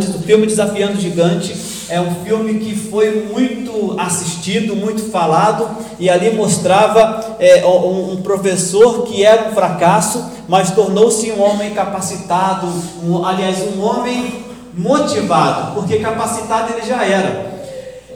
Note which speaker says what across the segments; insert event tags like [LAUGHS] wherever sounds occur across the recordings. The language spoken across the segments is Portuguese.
Speaker 1: O filme Desafiando o Gigante é um filme que foi muito assistido, muito falado, e ali mostrava é, um, um, professor que era um fracasso, mas tornou-se um homem capacitado, um, aliás, um homem motivado, porque capacitado ele já era.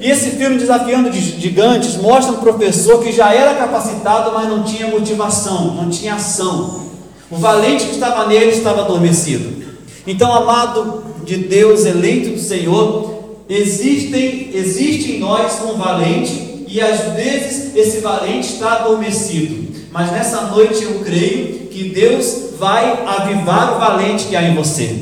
Speaker 1: E esse filme Desafiando Gigantes mostra um professor que já era capacitado, mas não tinha motivação, não tinha ação. O valente que estava nele estava adormecido. Então, amado de Deus, eleito do Senhor, existem, existe em nós um valente e às vezes esse valente está adormecido. Mas nessa noite eu creio que Deus vai avivar o valente que há em você.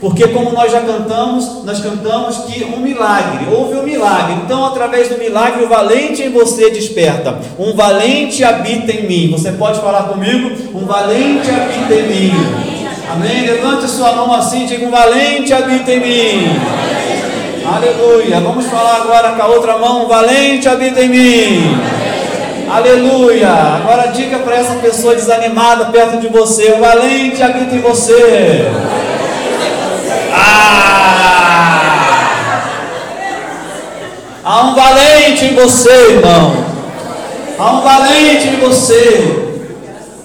Speaker 1: Porque como nós já cantamos, nós cantamos que um milagre, houve um milagre. Então, através do milagre, o valente em você desperta. Um valente habita em mim. Você pode falar comigo? Um valente habita em mim. Amém? Levante sua mão assim, diga um valente habita em mim. Aleluia. Vamos falar agora com a outra mão, valente habita em mim. Aleluia. Agora diga para essa pessoa desanimada perto de você, um valente habita em você. Ah! Há um valente em você, irmão. Há um valente em você.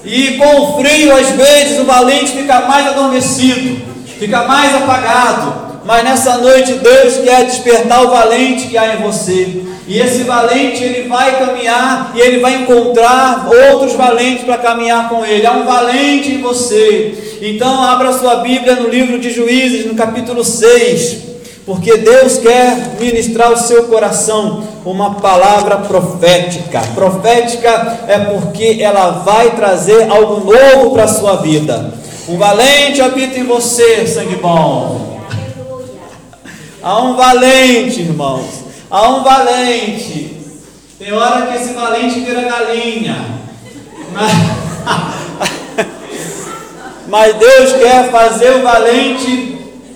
Speaker 1: E com o frio, às vezes, o valente fica mais adormecido, fica mais apagado. Mas nessa noite, Deus quer despertar o valente que há em você. E esse valente ele vai caminhar e ele vai encontrar outros valentes para caminhar com ele. Há um valente em você. Então abra sua Bíblia no livro de Juízes, no capítulo 6. Porque Deus quer ministrar o seu coração uma palavra profética. Profética é porque ela vai trazer algo novo para a sua vida. Um valente habita em você, sangue bom. Há um valente, irmãos. Há um valente. Tem hora que esse valente vira galinha. Mas, [LAUGHS] mas Deus quer fazer o valente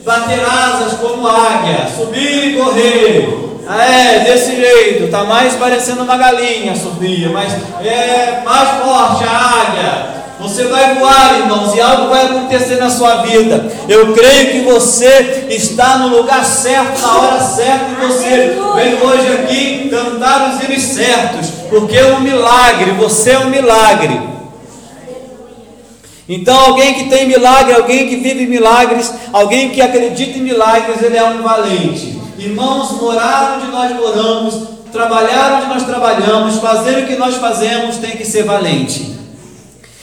Speaker 1: bater asas como águia, subir e correr. É, desse jeito, está mais parecendo uma galinha, Sofia, mas é mais forte a águia. Você vai voar, irmãos, e algo vai acontecer na sua vida. Eu creio que você está no lugar certo, na hora certa, e você veio hoje aqui cantar os hinos certos, porque é um milagre, você é um milagre. Então, alguém que tem milagre, alguém que vive milagres, alguém que acredita em milagres, ele é um valente. Irmãos, morar onde nós moramos, trabalhar onde nós trabalhamos, fazer o que nós fazemos, tem que ser valente.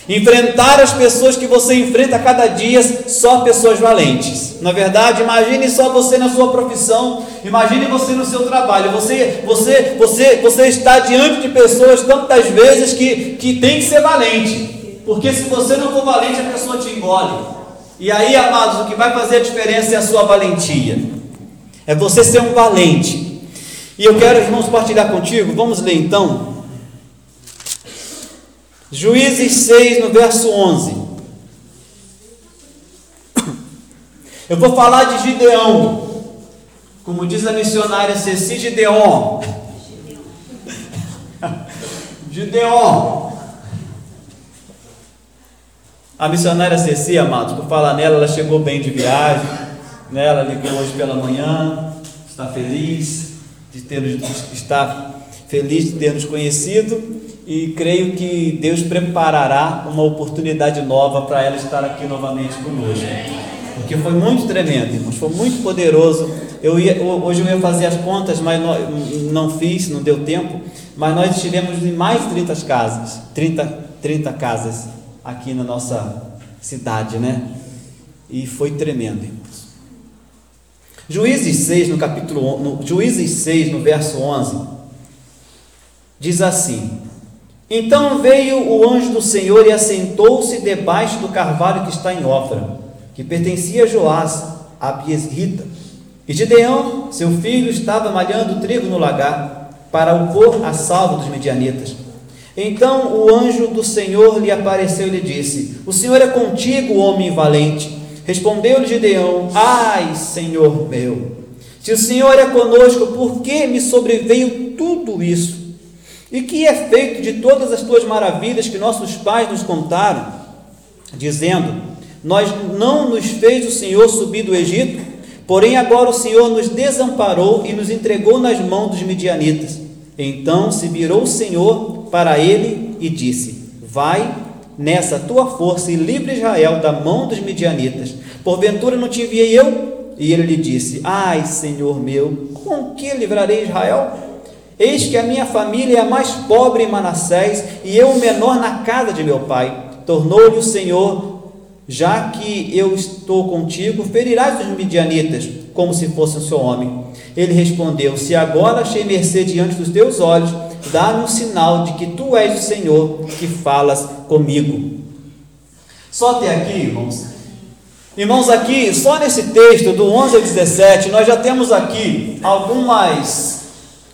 Speaker 1: Enfrentar as pessoas que você enfrenta cada dia, só pessoas valentes. Na verdade, imagine só você na sua profissão, imagine você no seu trabalho. Você, você, você, você está diante de pessoas tantas vezes que, que tem que ser valente. Porque se você não for valente, a pessoa te engole. E aí, amados, o que vai fazer a diferença é a sua valentia. É você ser um valente. E eu quero, irmãos, partilhar contigo. Vamos ler então Juízes 6, no verso 11. Eu vou falar de Gideão, como diz a missionária Ceci Gideon. Gideon. A missionária Ceci, amados, por falar nela, ela chegou bem de viagem, né? ela ligou hoje pela manhã, está feliz de ter, está feliz de ter nos conhecido e creio que Deus preparará uma oportunidade nova para ela estar aqui novamente conosco. Porque foi muito tremendo, irmãos, foi muito poderoso. Eu ia, hoje eu ia fazer as contas, mas não, não fiz, não deu tempo. Mas nós estivemos em mais de 30 casas, 30, 30 casas aqui na nossa cidade, né? E foi tremendo, irmãos. Juízes 6, no capítulo no, Juízes 6, no verso 11, diz assim: então veio o anjo do Senhor e assentou-se debaixo do carvalho que está em Ofra, que pertencia a Joás, a Biesrita. E Gideão, seu filho, estava malhando trigo no lagar, para o pôr a salvo dos medianitas. Então o anjo do Senhor lhe apareceu e lhe disse: O Senhor é contigo, homem valente. Respondeu-lhe Gideão: Ai, Senhor meu, se o Senhor é conosco, por que me sobreveio tudo isso? E que é feito de todas as tuas maravilhas que nossos pais nos contaram, dizendo: Nós não nos fez o Senhor subir do Egito Porém, agora o Senhor nos desamparou e nos entregou nas mãos dos midianitas. Então se virou o Senhor para ele e disse: Vai nessa tua força e livre Israel da mão dos midianitas. Porventura não te enviei eu? E ele lhe disse: Ai, Senhor meu, com que livrarei Israel? Eis que a minha família é a mais pobre em Manassés e eu o menor na casa de meu pai. Tornou-lhe o Senhor já que eu estou contigo, ferirás os midianitas, como se fosse o seu homem. Ele respondeu: Se agora achei mercê diante dos teus olhos, dá-me um sinal de que tu és o Senhor que falas comigo. Só até aqui, irmãos. Irmãos, aqui, só nesse texto, do 11 ao 17, nós já temos aqui algumas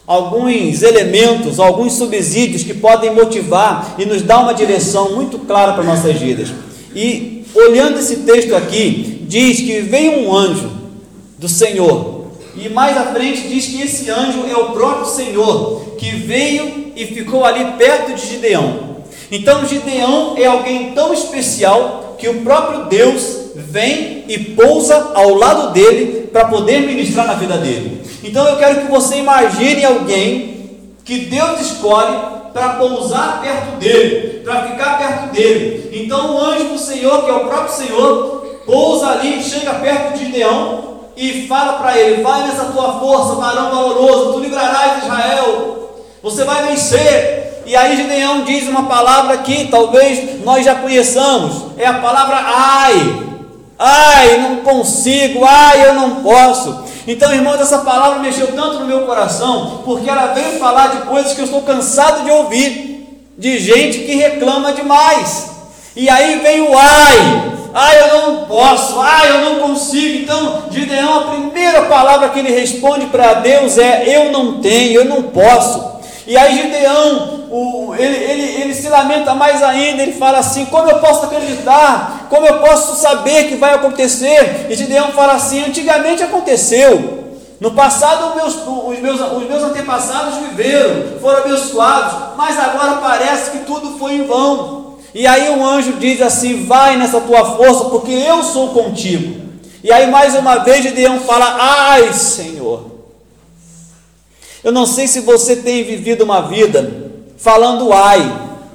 Speaker 1: alguns elementos, alguns subsídios que podem motivar e nos dar uma direção muito clara para nossas vidas. E olhando esse texto aqui, diz que veio um anjo do Senhor. E mais à frente diz que esse anjo é o próprio Senhor, que veio e ficou ali perto de Gideão. Então Gideão é alguém tão especial que o próprio Deus vem e pousa ao lado dele para poder ministrar na vida dele. Então eu quero que você imagine alguém que Deus escolhe para pousar perto dele, para ficar perto dele. Então o anjo do Senhor, que é o próprio Senhor, pousa ali, chega perto de Gideão e fala para ele: Vai nessa tua força, varão valoroso, tu livrarás Israel, você vai vencer. E aí Gideão diz uma palavra que talvez nós já conheçamos, é a palavra ai. Ai, não consigo, ai, eu não posso. Então, irmãos, essa palavra mexeu tanto no meu coração, porque ela veio falar de coisas que eu estou cansado de ouvir, de gente que reclama demais. E aí vem o ai, ai eu não posso, ai eu não consigo. Então, Gideão, a primeira palavra que ele responde para Deus é: eu não tenho, eu não posso. E aí Gideão, o, ele, ele, ele se lamenta mais ainda, ele fala assim: como eu posso acreditar? Como eu posso saber que vai acontecer? E Gideão fala assim: antigamente aconteceu. No passado, meus, os, meus, os meus antepassados viveram, foram abençoados, mas agora parece que tudo foi em vão. E aí um anjo diz assim: Vai nessa tua força, porque eu sou contigo. E aí mais uma vez Gideão fala: Ai, Senhor, eu não sei se você tem vivido uma vida falando ai,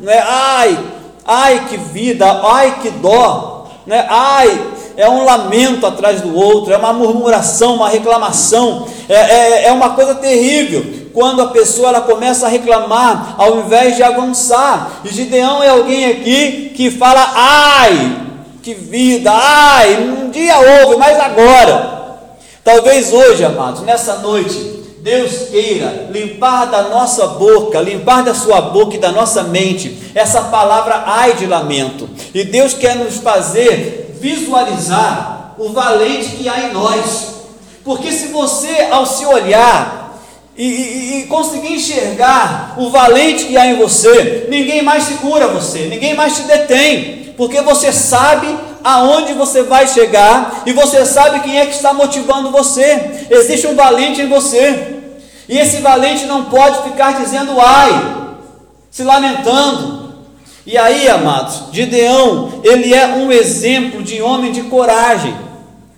Speaker 1: não é? Ai, ai que vida, ai que dó, né? Ai, é um lamento atrás do outro, é uma murmuração, uma reclamação, é, é, é uma coisa terrível quando a pessoa ela começa a reclamar ao invés de avançar. E Gideão é alguém aqui que fala ai, que vida, ai, um dia houve, mas agora. Talvez hoje, amados, nessa noite, Deus queira limpar da nossa boca, limpar da sua boca e da nossa mente essa palavra ai de lamento. E Deus quer nos fazer visualizar o valente que há em nós. Porque se você, ao se olhar e, e, e conseguir enxergar o valente que há em você, ninguém mais segura você, ninguém mais te detém, porque você sabe aonde você vai chegar e você sabe quem é que está motivando você. Existe um valente em você. E esse valente não pode ficar dizendo ai, se lamentando. E aí, amados, Gideão, ele é um exemplo de homem de coragem.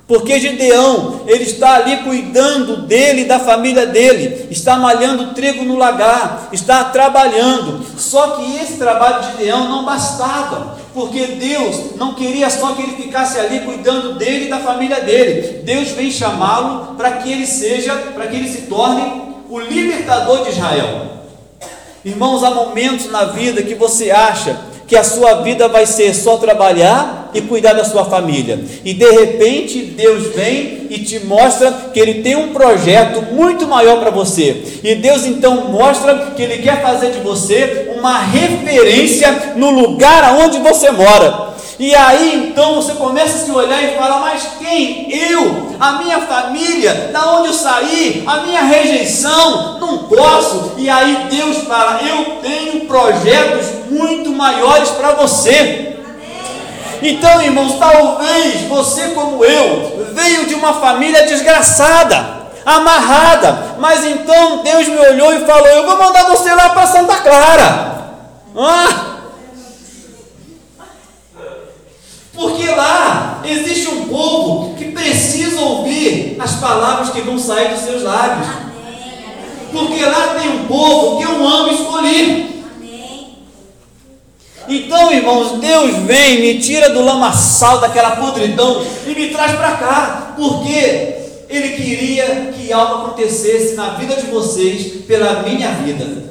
Speaker 1: Porque Gideão, ele está ali cuidando dele e da família dele, está malhando trigo no lagar, está trabalhando. Só que esse trabalho de Gideão não bastava, porque Deus não queria só que ele ficasse ali cuidando dele e da família dele. Deus vem chamá-lo para que ele seja, para que ele se torne o libertador de Israel. Irmãos, há momentos na vida que você acha que a sua vida vai ser só trabalhar e cuidar da sua família. E de repente Deus vem e te mostra que Ele tem um projeto muito maior para você. E Deus então mostra que Ele quer fazer de você uma referência no lugar onde você mora. E aí então você começa a se olhar e fala: Mas quem? Eu, a minha família, da onde eu saí, a minha rejeição, não posso. E aí Deus fala: Eu tenho projetos muito maiores para você. Então, irmãos, talvez você, como eu, veio de uma família desgraçada, amarrada, mas então Deus me olhou e falou: Eu vou mandar você lá para Santa Clara. Ah! Porque lá existe um povo que precisa ouvir as palavras que vão sair dos seus lábios. Porque lá tem um povo que eu amo escolhi. Então, irmãos, Deus vem, me tira do lamaçal daquela podridão e me traz para cá. Porque Ele queria que algo acontecesse na vida de vocês pela minha vida.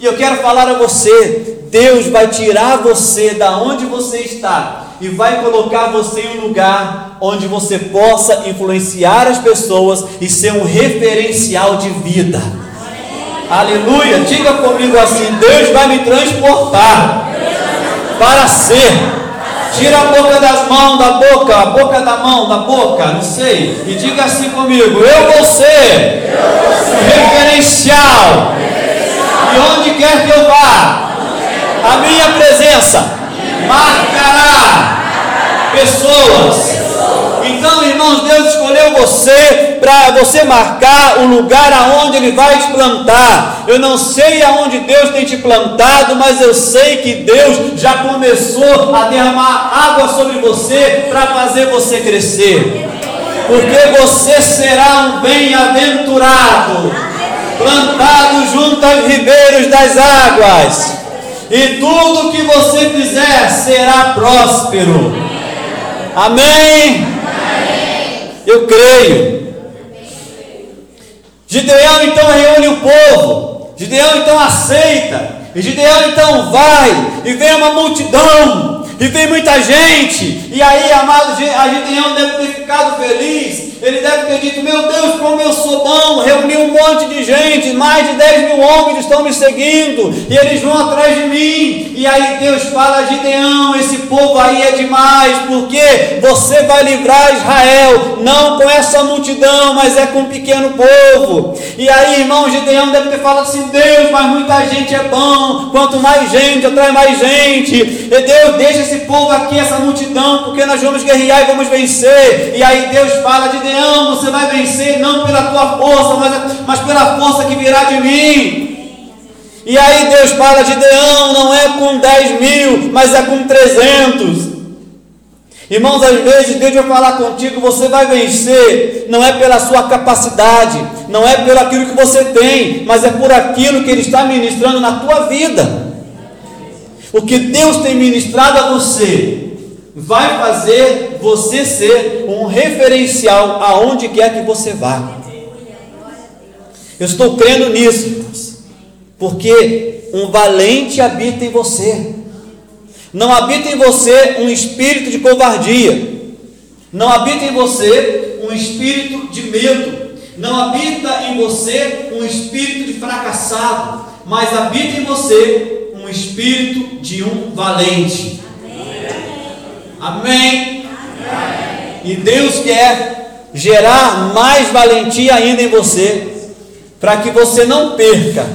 Speaker 1: E eu quero falar a você: Deus vai tirar você da onde você está e vai colocar você em um lugar onde você possa influenciar as pessoas e ser um referencial de vida. Aleluia! Diga comigo assim: Deus vai me transportar para ser. Tira a boca das mãos da boca, a boca da mão, da boca, não sei. E diga assim comigo: Eu vou ser um referencial. E onde quer que eu vá, a minha presença marcará pessoas. Então, irmãos, Deus escolheu você para você marcar o lugar aonde Ele vai te plantar. Eu não sei aonde Deus tem te plantado, mas eu sei que Deus já começou a derramar água sobre você para fazer você crescer. Porque você será um bem-aventurado, plantado junto aos ribeiros das águas e tudo que você fizer será próspero. Amém? Eu creio. Gideão então reúne o povo. Gideão então aceita. E Gideão então vai. E vem uma multidão. E vem muita gente. E aí, amado, a Gideão deve ter ficado feliz ele deve ter dito: Meu Deus, como eu sou bom, reuni um monte de gente, mais de 10 mil homens estão me seguindo, e eles vão atrás de mim. E aí Deus fala Gideão: Esse povo aí é demais, porque você vai livrar Israel, não com essa multidão, mas é com um pequeno povo. E aí, irmão, Gideão deve ter falado assim: Deus, mas muita gente é bom, quanto mais gente, atrai mais gente. E Deus, deixa esse povo aqui, essa multidão, porque nós vamos guerrear e vamos vencer. E aí Deus fala de Gideão, você vai vencer não pela tua força, mas, mas pela força que virá de mim. E aí Deus fala, Gideão, não é com 10 mil, mas é com 300. Irmãos, às vezes Deus vai falar contigo, você vai vencer, não é pela sua capacidade, não é pelo aquilo que você tem, mas é por aquilo que Ele está ministrando na tua vida. O que Deus tem ministrado a você, vai fazer você ser um referencial aonde quer que você vá. Eu estou crendo nisso, porque um valente habita em você. Não habita em você um espírito de covardia. Não habita em você um espírito de medo. Não habita em você um espírito de fracassado. Mas habita em você espírito de um valente. Amém? Amém? E Deus quer gerar mais valentia ainda em você, para que você não perca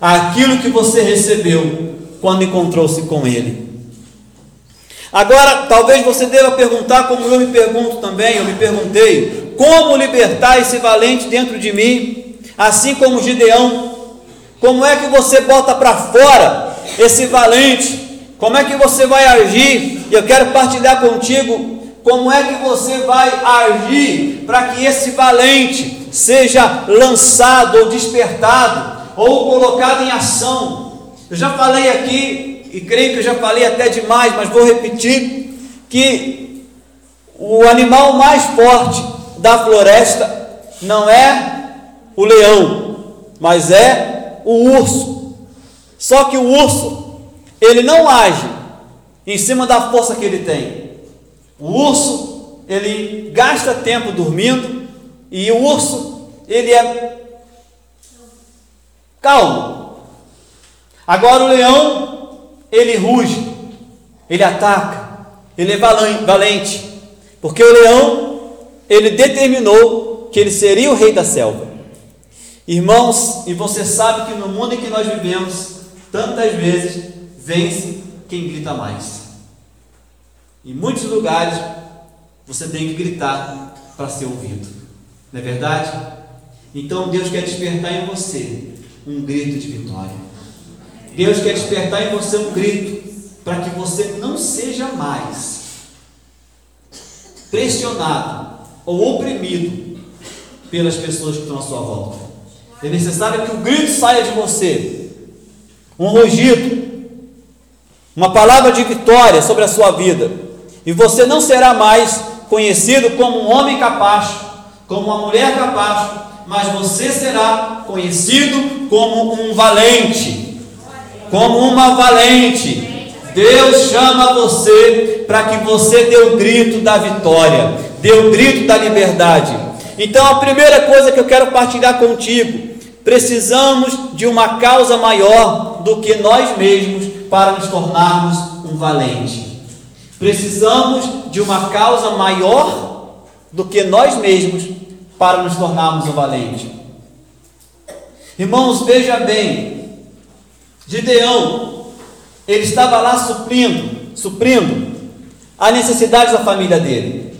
Speaker 1: aquilo que você recebeu quando encontrou-se com Ele. Agora, talvez você deva perguntar, como eu me pergunto também, eu me perguntei, como libertar esse valente dentro de mim, assim como Gideão? Como é que você bota para fora esse valente? Como é que você vai agir? Eu quero partilhar contigo como é que você vai agir para que esse valente seja lançado ou despertado ou colocado em ação. Eu já falei aqui, e creio que eu já falei até demais, mas vou repetir, que o animal mais forte da floresta não é o leão, mas é o urso. Só que o urso ele não age em cima da força que ele tem. O urso, ele gasta tempo dormindo e o urso, ele é calmo. Agora o leão, ele ruge, ele ataca, ele é valente, porque o leão, ele determinou que ele seria o rei da selva. Irmãos, e você sabe que no mundo em que nós vivemos, tantas vezes vence quem grita mais. Em muitos lugares você tem que gritar para ser ouvido, não é verdade? Então Deus quer despertar em você um grito de vitória. Deus quer despertar em você um grito para que você não seja mais pressionado ou oprimido pelas pessoas que estão à sua volta. É necessário que o grito saia de você, um rugido, uma palavra de vitória sobre a sua vida, e você não será mais conhecido como um homem capaz, como uma mulher capaz, mas você será conhecido como um valente, como uma valente. Deus chama você para que você dê o grito da vitória, dê o grito da liberdade. Então, a primeira coisa que eu quero partilhar contigo, precisamos de uma causa maior do que nós mesmos para nos tornarmos um valente. Precisamos de uma causa maior do que nós mesmos para nos tornarmos um valente. Irmãos, veja bem, Gideão, ele estava lá suprindo, suprindo a necessidade da família dele.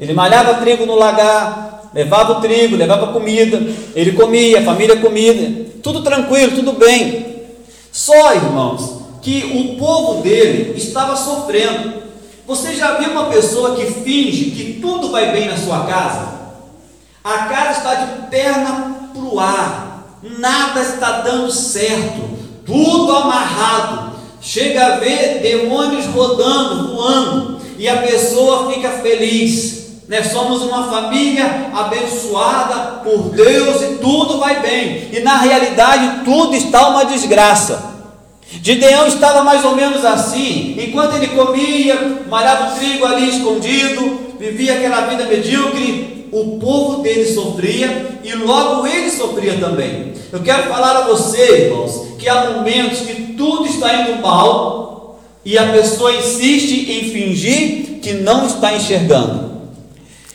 Speaker 1: Ele malhava trigo no lagar, levava o trigo, levava comida, ele comia, a família comia, tudo tranquilo, tudo bem. Só, irmãos, que o povo dele estava sofrendo. Você já viu uma pessoa que finge que tudo vai bem na sua casa? A casa está de perna para o ar, nada está dando certo, tudo amarrado. Chega a ver demônios rodando, voando, e a pessoa fica feliz. Né? Somos uma família abençoada por Deus e tudo vai bem. E na realidade tudo está uma desgraça. Gideão estava mais ou menos assim, enquanto ele comia, malhava o trigo ali escondido, vivia aquela vida medíocre, o povo dele sofria e logo ele sofria também. Eu quero falar a você, irmãos, que há momentos que tudo está indo mal e a pessoa insiste em fingir que não está enxergando.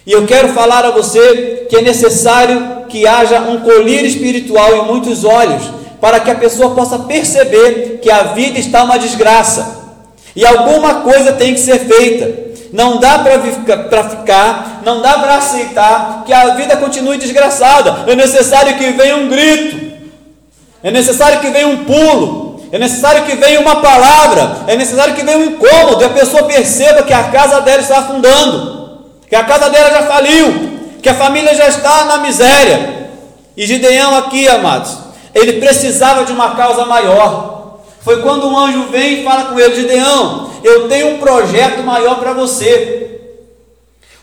Speaker 1: E eu quero falar a você que é necessário que haja um colírio espiritual em muitos olhos, para que a pessoa possa perceber que a vida está uma desgraça. E alguma coisa tem que ser feita. Não dá para ficar, não dá para aceitar que a vida continue desgraçada. É necessário que venha um grito, é necessário que venha um pulo, é necessário que venha uma palavra, é necessário que venha um incômodo. E a pessoa perceba que a casa dela está afundando, que a casa dela já faliu, que a família já está na miséria. E Gideão aqui, amados, ele precisava de uma causa maior. Foi quando um anjo vem e fala com ele: Gideão, eu tenho um projeto maior para você.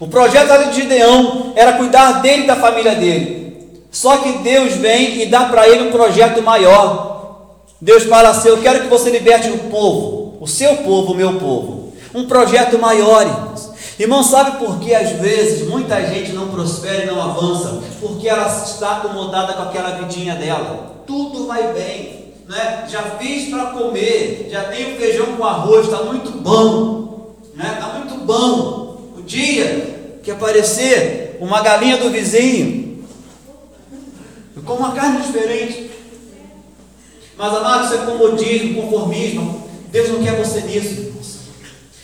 Speaker 1: O projeto de Gideão era cuidar dele e da família dele. Só que Deus vem e dá para ele um projeto maior. Deus fala assim: Eu quero que você liberte o povo, o seu povo, o meu povo. Um projeto maior, irmãos. Irmão, sabe por que às vezes muita gente não prospera e não avança? Porque ela está acomodada com aquela vidinha dela. Tudo vai bem né? já fiz para comer, já tenho feijão com arroz, está muito bom, né? está muito bom. O dia que aparecer uma galinha do vizinho, eu como uma carne diferente. Mas amado, isso é comodismo, conformismo. Deus não quer você nisso.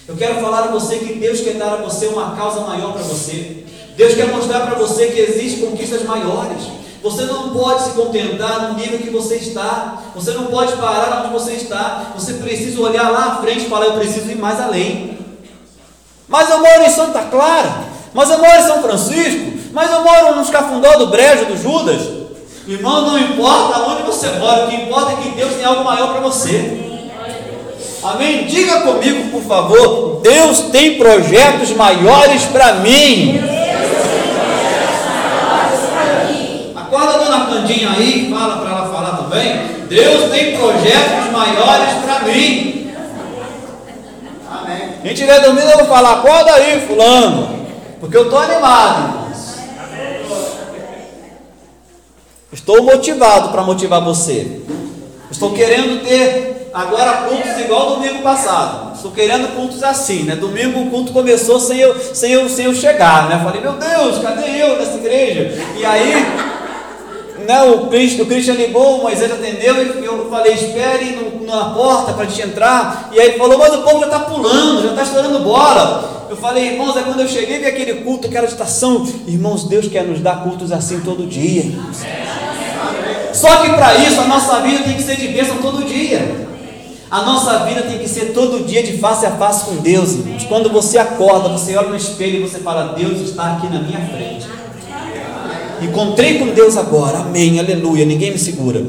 Speaker 1: Eu quero falar a você que Deus quer dar a você uma causa maior para você. Deus quer mostrar para você que existem conquistas maiores. Você não pode se contentar no nível que você está. Você não pode parar onde você está. Você precisa olhar lá à frente e falar: Eu preciso ir mais além. Mas eu moro em Santa Clara. Mas eu moro em São Francisco. Mas eu moro nos cafundó do Brejo, do Judas. Irmão, não importa onde você mora. O que importa é que Deus tem algo maior para você. Amém? Diga comigo, por favor. Deus tem projetos maiores para mim. Acorda a dona Candinha aí, fala para ela falar também. Deus tem projetos maiores para mim. Amém. A gente vai dormir, eu vou falar, acorda aí, fulano. Porque eu estou animado. Estou motivado para motivar você. Estou querendo ter agora cultos igual domingo passado. Estou querendo cultos assim, né? Domingo o culto começou sem eu, sem eu, sem eu chegar, né? Falei, meu Deus, cadê eu nessa igreja? E aí né, o, Cristo, o Cristian ligou, o Moisés atendeu, e eu falei, espere no, na porta para a gente entrar. E aí ele falou, mas o povo já está pulando, já está estourando bola. Eu falei, irmãos, é quando eu cheguei vi aquele culto, aquela estação. Irmãos, Deus quer nos dar cultos assim todo dia. Só que para isso a nossa vida tem que ser de bênção todo dia. A nossa vida tem que ser todo dia de face a face com Deus, irmãos. Quando você acorda, você olha no espelho e você fala: Deus está aqui na minha frente. Encontrei com Deus agora, amém, aleluia, ninguém me segura.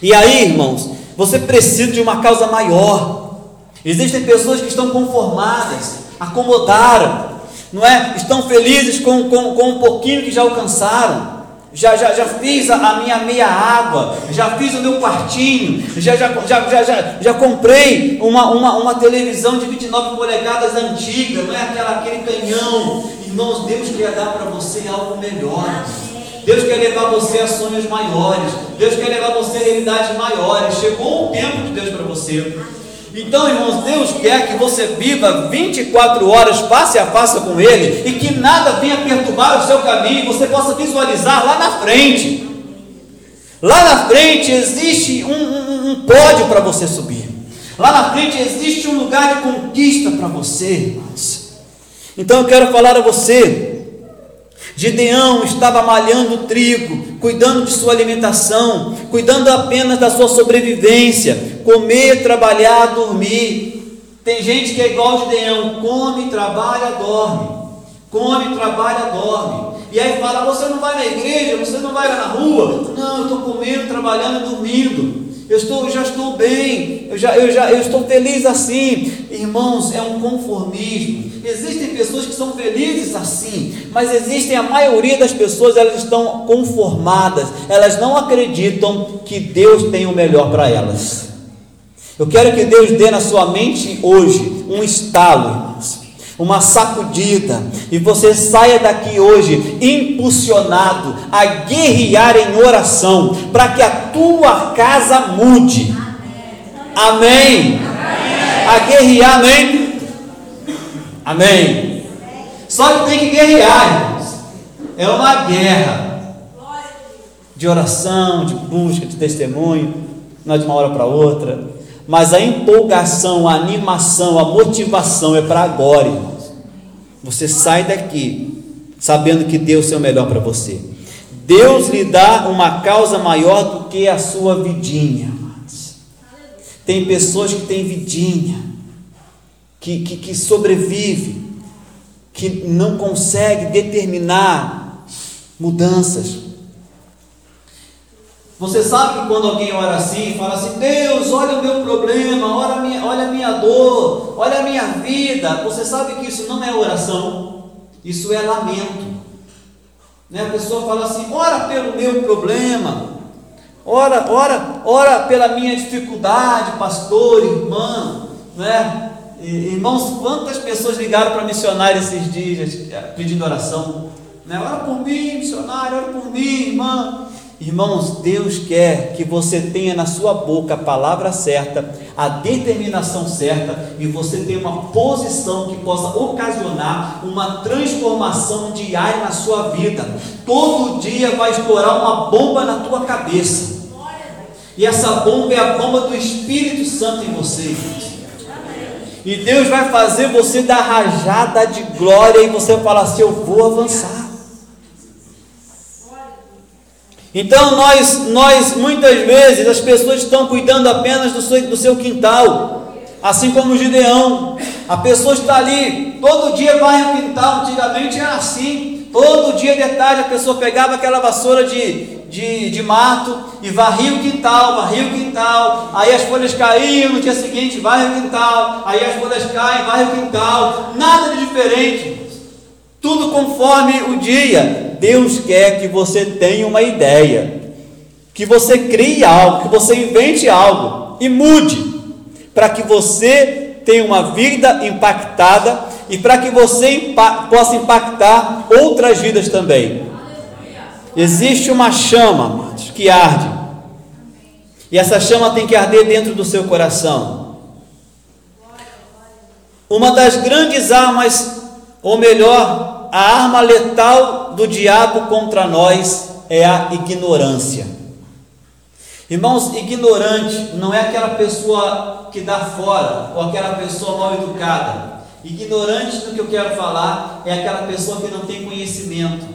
Speaker 1: E aí, irmãos, você precisa de uma causa maior. Existem pessoas que estão conformadas, acomodaram, não é? Estão felizes com, com, com um pouquinho que já alcançaram já, já, já fiz a, minha meia água, já fiz o meu quartinho, já, já, já, já, já, já comprei uma, uma, uma televisão de 29 polegadas antiga, não é aquela, aquele canhão. Irmãos, Deus quer dar para você algo melhor. Deus quer levar você a sonhos maiores. Deus quer levar você a realidades maiores. Chegou o tempo de Deus para você. Então, irmãos, Deus quer que você viva 24 horas face a face com Ele e que nada venha perturbar o seu caminho e você possa visualizar lá na frente. Lá na frente existe um, um, um pódio para você subir. Lá na frente existe um lugar de conquista para você, irmãos. Então eu quero falar a você Gideão estava malhando trigo, cuidando de sua alimentação, cuidando apenas da sua sobrevivência, comer, trabalhar, dormir. Tem gente que é igual Gideão, come, trabalha, dorme. Come, trabalha, dorme. E aí fala: você não vai na igreja, você não vai na rua. Não, eu estou comendo, trabalhando, dormindo. Eu, estou, já estou bem, eu já, eu já eu estou feliz assim. Irmãos, é um conformismo. Existem pessoas que são felizes assim, mas existem a maioria das pessoas, elas estão conformadas, elas não acreditam que Deus tem o melhor para elas. Eu quero que Deus dê na sua mente hoje um estalo, irmãos, uma sacudida, e você saia daqui hoje impulsionado a guerrear em oração, para que a tua casa mude. Amém. amém. A guerrear, amém. Amém. Só que tem que guerrear, irmãos. É uma guerra de oração, de busca, de testemunho, não é de uma hora para outra. Mas a empolgação, a animação, a motivação é para agora, irmãos. Você sai daqui sabendo que Deus é o melhor para você. Deus lhe dá uma causa maior do que a sua vidinha. Tem pessoas que têm vidinha, que, que, que sobrevive, que não consegue determinar mudanças. Você sabe que quando alguém ora assim, fala assim: Deus, olha o meu problema, olha a minha, olha a minha dor, olha a minha vida. Você sabe que isso não é oração, isso é lamento. Né? A pessoa fala assim: ora pelo meu problema, ora, ora, ora pela minha dificuldade, pastor, irmã, né? Irmãos, quantas pessoas ligaram para missionário esses dias pedindo oração? Né? Ora por mim, missionário, ora por mim, irmã. Irmãos, Deus quer que você tenha na sua boca a palavra certa, a determinação certa e você tenha uma posição que possa ocasionar uma transformação diária na sua vida. Todo dia vai estourar uma bomba na tua cabeça. E essa bomba é a bomba do Espírito Santo em você. E Deus vai fazer você dar rajada de glória e você falar assim: Eu vou avançar. Então nós, nós muitas vezes as pessoas estão cuidando apenas do seu, do seu quintal, assim como o Gideão. A pessoa está ali, todo dia vai ao quintal, antigamente era assim, todo dia de tarde a pessoa pegava aquela vassoura de, de, de mato e varria o quintal, varria o quintal, aí as folhas caíam, no dia seguinte varre o quintal, aí as folhas caem, varre o quintal, nada de diferente, tudo conforme o dia, Deus quer que você tenha uma ideia, que você crie algo, que você invente algo e mude, para que você tenha uma vida impactada e para que você possa impactar outras vidas também. Existe uma chama, amados, que arde, e essa chama tem que arder dentro do seu coração. Uma das grandes armas, ou melhor, a arma letal do diabo contra nós é a ignorância. Irmãos, ignorante não é aquela pessoa que dá fora ou aquela pessoa mal educada. Ignorante do que eu quero falar é aquela pessoa que não tem conhecimento.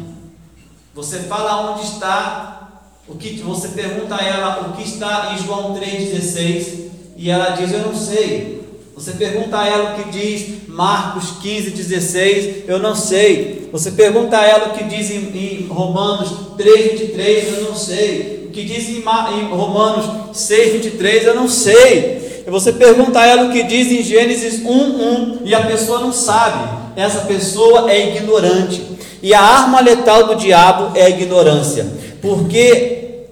Speaker 1: Você fala onde está, o que você pergunta a ela o que está em João 3,16, e ela diz: Eu não sei. Você pergunta a ela o que diz Marcos 15, 16, eu não sei. Você pergunta a ela o que diz em, em Romanos 3, 23, eu não sei. O que diz em, em Romanos 6, 23, eu não sei. Você pergunta a ela o que diz em Gênesis 1, 1, e a pessoa não sabe. Essa pessoa é ignorante. E a arma letal do diabo é a ignorância. Porque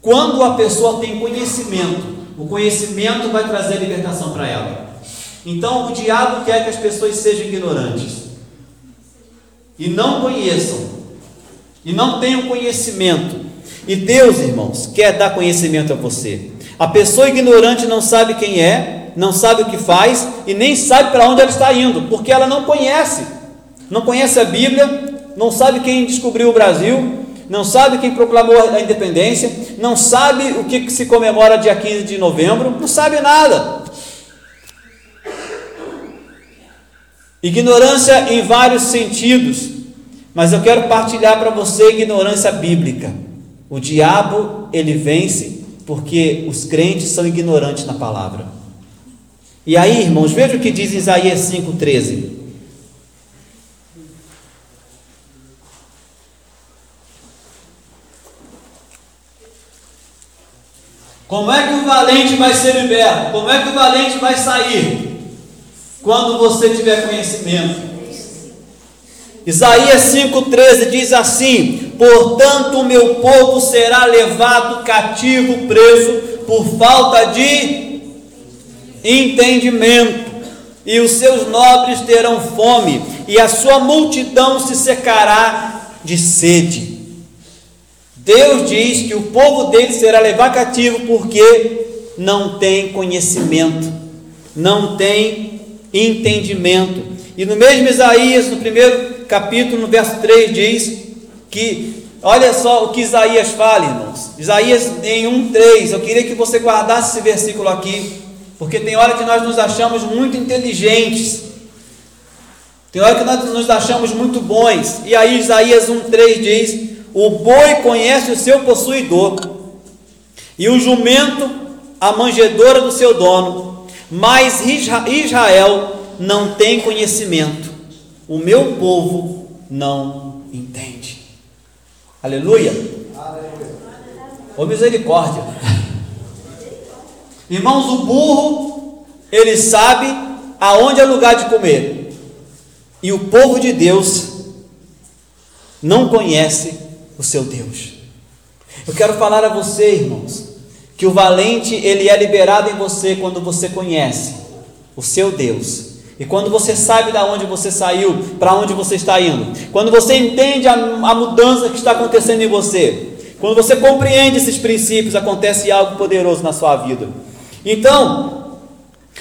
Speaker 1: quando a pessoa tem conhecimento, o conhecimento vai trazer libertação para ela. Então o diabo quer que as pessoas sejam ignorantes e não conheçam e não tenham conhecimento. E Deus, irmãos, quer dar conhecimento a você. A pessoa ignorante não sabe quem é, não sabe o que faz e nem sabe para onde ela está indo, porque ela não conhece. Não conhece a Bíblia, não sabe quem descobriu o Brasil, não sabe quem proclamou a independência, não sabe o que se comemora dia 15 de novembro, não sabe nada. Ignorância em vários sentidos, mas eu quero partilhar para você ignorância bíblica. O diabo, ele vence porque os crentes são ignorantes na palavra. E aí, irmãos, veja o que diz Isaías 5,13. Como é que o valente vai ser liberto? Como é que o valente vai sair? Quando você tiver conhecimento. Isaías 5,13 diz assim: Portanto, o meu povo será levado cativo, preso, por falta de entendimento, e os seus nobres terão fome, e a sua multidão se secará de sede. Deus diz que o povo dele será levado cativo porque não tem conhecimento, não tem entendimento. E no mesmo Isaías, no primeiro capítulo, no verso 3, diz que, olha só o que Isaías fala, irmãos. Isaías em 1,3, eu queria que você guardasse esse versículo aqui, porque tem hora que nós nos achamos muito inteligentes, tem hora que nós nos achamos muito bons, e aí Isaías 1,3 diz: O boi conhece o seu possuidor, e o jumento a manjedora do seu dono mas Israel não tem conhecimento, o meu povo não entende. Aleluia. Ô misericórdia. Irmãos, o burro, ele sabe aonde é lugar de comer. E o povo de Deus não conhece o seu Deus. Eu quero falar a você, irmãos, que o valente ele é liberado em você quando você conhece o seu Deus. E quando você sabe de onde você saiu, para onde você está indo, quando você entende a, a mudança que está acontecendo em você, quando você compreende esses princípios, acontece algo poderoso na sua vida. Então,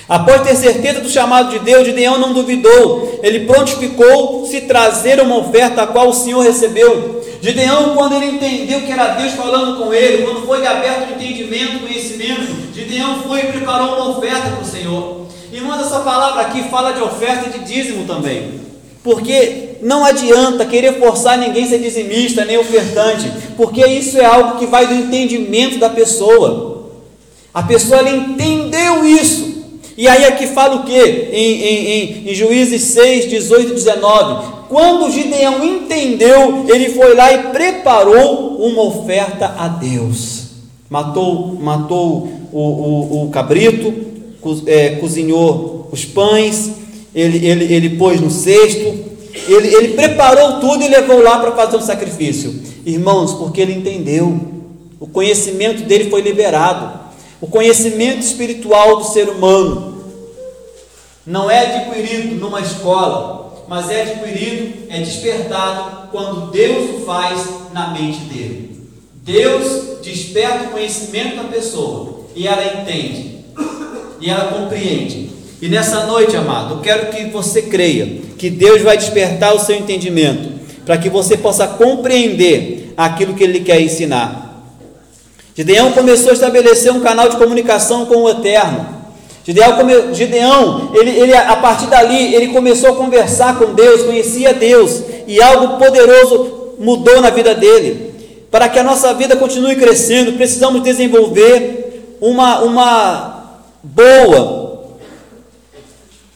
Speaker 1: após ter certeza do chamado de Deus, Gideão não duvidou, ele prontificou se trazer uma oferta a qual o Senhor recebeu. Gideão, quando ele entendeu que era Deus falando com ele, quando foi aberto o entendimento, conhecimento, Gideão foi e preparou uma oferta para o Senhor. Irmãos, essa palavra aqui fala de oferta de dízimo também. Porque não adianta querer forçar ninguém a ser dizimista, nem ofertante, porque isso é algo que vai do entendimento da pessoa. A pessoa ela entendeu isso. E aí aqui fala o que? Em, em, em, em Juízes 6, 18 e 19 quando Gideão entendeu, ele foi lá e preparou uma oferta a Deus. Matou, matou o, o, o cabrito, é, cozinhou os pães, ele, ele, ele pôs no cesto, ele, ele preparou tudo e levou lá para fazer um sacrifício. Irmãos, porque ele entendeu, o conhecimento dele foi liberado, o conhecimento espiritual do ser humano não é adquirido numa escola, mas é adquirido, é despertado quando Deus o faz na mente dele. Deus desperta o conhecimento da pessoa e ela entende, e ela compreende. E nessa noite, amado, eu quero que você creia que Deus vai despertar o seu entendimento, para que você possa compreender aquilo que Ele quer ensinar. Gideão começou a estabelecer um canal de comunicação com o Eterno. Gideão, ele, ele, a partir dali, ele começou a conversar com Deus, conhecia Deus, e algo poderoso mudou na vida dele. Para que a nossa vida continue crescendo, precisamos desenvolver uma, uma, boa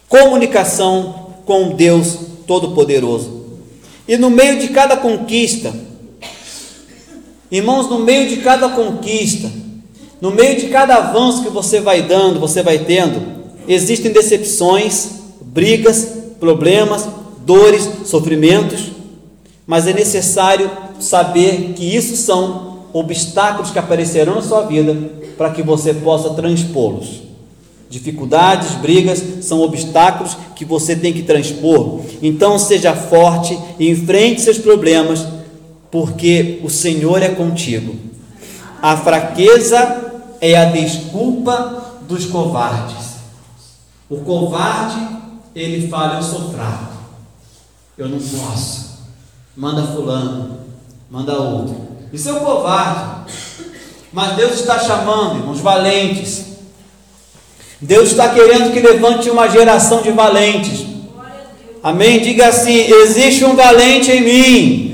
Speaker 1: comunicação com Deus Todo-Poderoso. E no meio de cada conquista, irmãos, no meio de cada conquista, no meio de cada avanço que você vai dando, você vai tendo, existem decepções, brigas, problemas, dores, sofrimentos, mas é necessário saber que isso são obstáculos que aparecerão na sua vida para que você possa transpô-los. Dificuldades, brigas são obstáculos que você tem que transpor. Então seja forte e enfrente seus problemas, porque o Senhor é contigo. A fraqueza é a desculpa dos covardes. O covarde, ele fala: Eu sou fraco, eu não posso. Manda Fulano, manda outro. Isso é o covarde. Mas Deus está chamando, irmãos, valentes. Deus está querendo que levante uma geração de valentes. Amém? Diga assim: existe um valente em mim.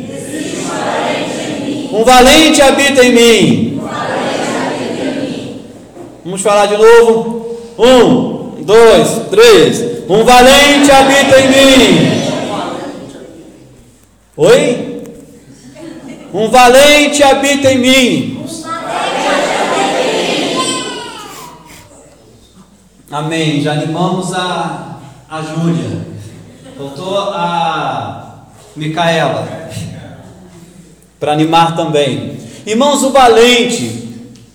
Speaker 1: Um valente habita em mim. Vamos falar de novo. Um, dois, três. Um valente habita em mim. Oi? Um valente habita em mim. Amém. Já animamos a, a Júlia. Faltou a Micaela. Para animar também. Irmãos, o valente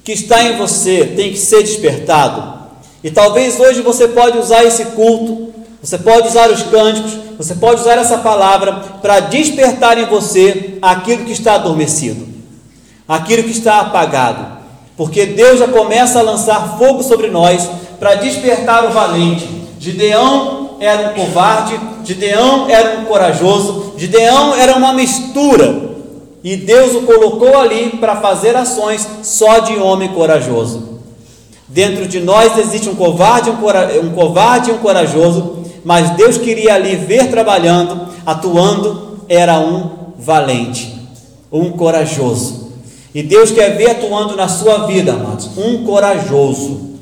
Speaker 1: que está em você tem que ser despertado. E talvez hoje você pode usar esse culto, você pode usar os cânticos, você pode usar essa palavra para despertar em você aquilo que está adormecido, aquilo que está apagado. Porque Deus já começa a lançar fogo sobre nós para despertar o valente. Gideão era um covarde, Gideão era um corajoso, Gideão era uma mistura. E Deus o colocou ali para fazer ações só de homem corajoso. Dentro de nós existe um covarde, um, cora um covarde e um corajoso, mas Deus queria ali ver trabalhando, atuando, era um valente, um corajoso. E Deus quer ver atuando na sua vida, amados, um corajoso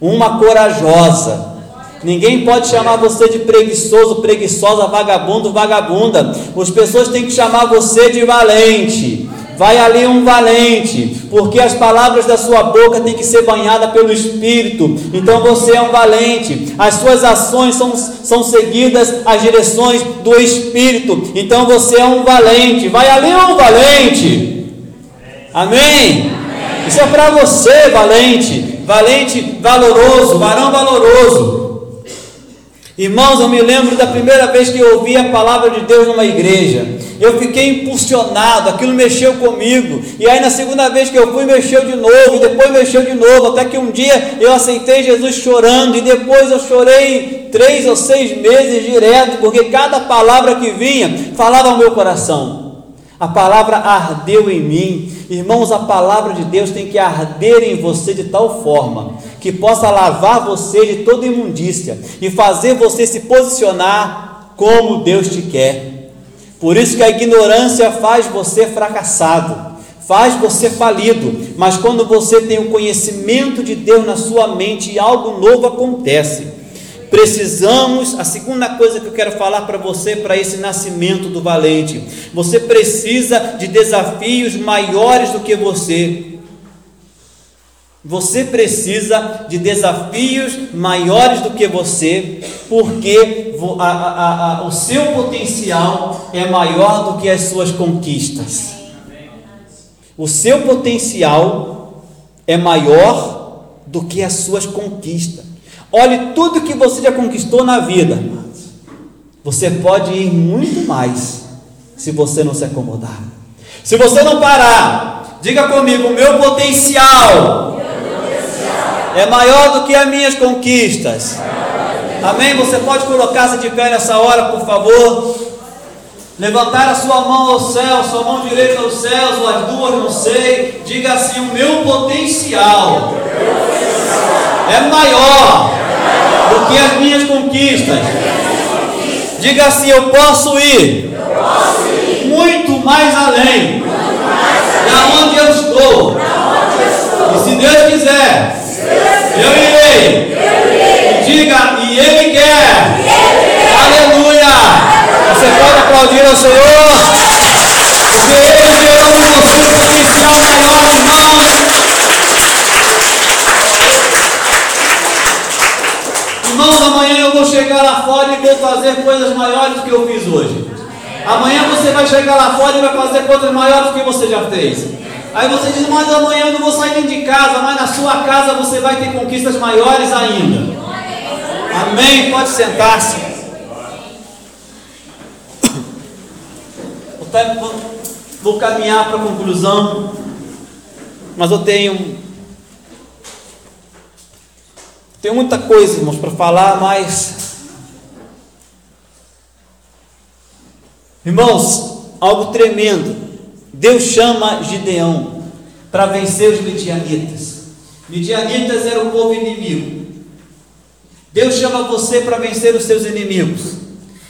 Speaker 1: uma corajosa. Ninguém pode chamar você de preguiçoso, preguiçosa, vagabundo, vagabunda. As pessoas têm que chamar você de valente. Vai ali um valente, porque as palavras da sua boca têm que ser banhadas pelo Espírito. Então você é um valente. As suas ações são, são seguidas às direções do Espírito. Então você é um valente. Vai ali um valente. Amém? Isso é para você, valente valente, valoroso, varão valoroso. Irmãos, eu me lembro da primeira vez que eu ouvi a palavra de Deus numa igreja. Eu fiquei impulsionado, aquilo mexeu comigo. E aí na segunda vez que eu fui, mexeu de novo, depois mexeu de novo, até que um dia eu aceitei Jesus chorando, e depois eu chorei três ou seis meses direto, porque cada palavra que vinha falava ao meu coração. A palavra ardeu em mim. Irmãos, a palavra de Deus tem que arder em você de tal forma que possa lavar você de toda imundícia e fazer você se posicionar como Deus te quer. Por isso que a ignorância faz você fracassado, faz você falido, mas quando você tem o conhecimento de Deus na sua mente, algo novo acontece precisamos, a segunda coisa que eu quero falar para você, para esse nascimento do valente, você precisa de desafios maiores do que você. Você precisa de desafios maiores do que você, porque a, a, a, o seu potencial é maior do que as suas conquistas. O seu potencial é maior do que as suas conquistas. Olhe tudo que você já conquistou na vida. Você pode ir muito mais se você não se acomodar. Se você não parar, diga comigo: o meu potencial, é maior do que as minhas conquistas. Amém? Você pode colocar-se de pé nessa hora, por favor. Levantar a sua mão ao céu, sua mão direita aos céus, ou as duas, não sei. Diga assim: o meu potencial é maior do que as minhas conquistas. Diga assim: eu posso ir muito mais além da onde eu estou. E se Deus quiser, eu irei. Eu irei. Diga, e Ele quer. E ele. Aleluia. Aleluia. Você pode aplaudir ao Senhor? Porque Ele deu um você potencial maior, irmãos. Irmãos, amanhã eu vou chegar lá fora e vou fazer coisas maiores do que eu fiz hoje. Amanhã você vai chegar lá fora e vai fazer coisas maiores do que você já fez. Aí você diz, mas amanhã eu não vou sair dentro de casa, mas na sua casa você vai ter conquistas maiores ainda. Amém? Pode sentar-se. [COUGHS] Vou caminhar para a conclusão, mas eu tenho tenho muita coisa, irmãos, para falar, mas irmãos, algo tremendo. Deus chama Gideão para vencer os midianitas. Midianitas era o povo inimigo. Deus chama você para vencer os seus inimigos.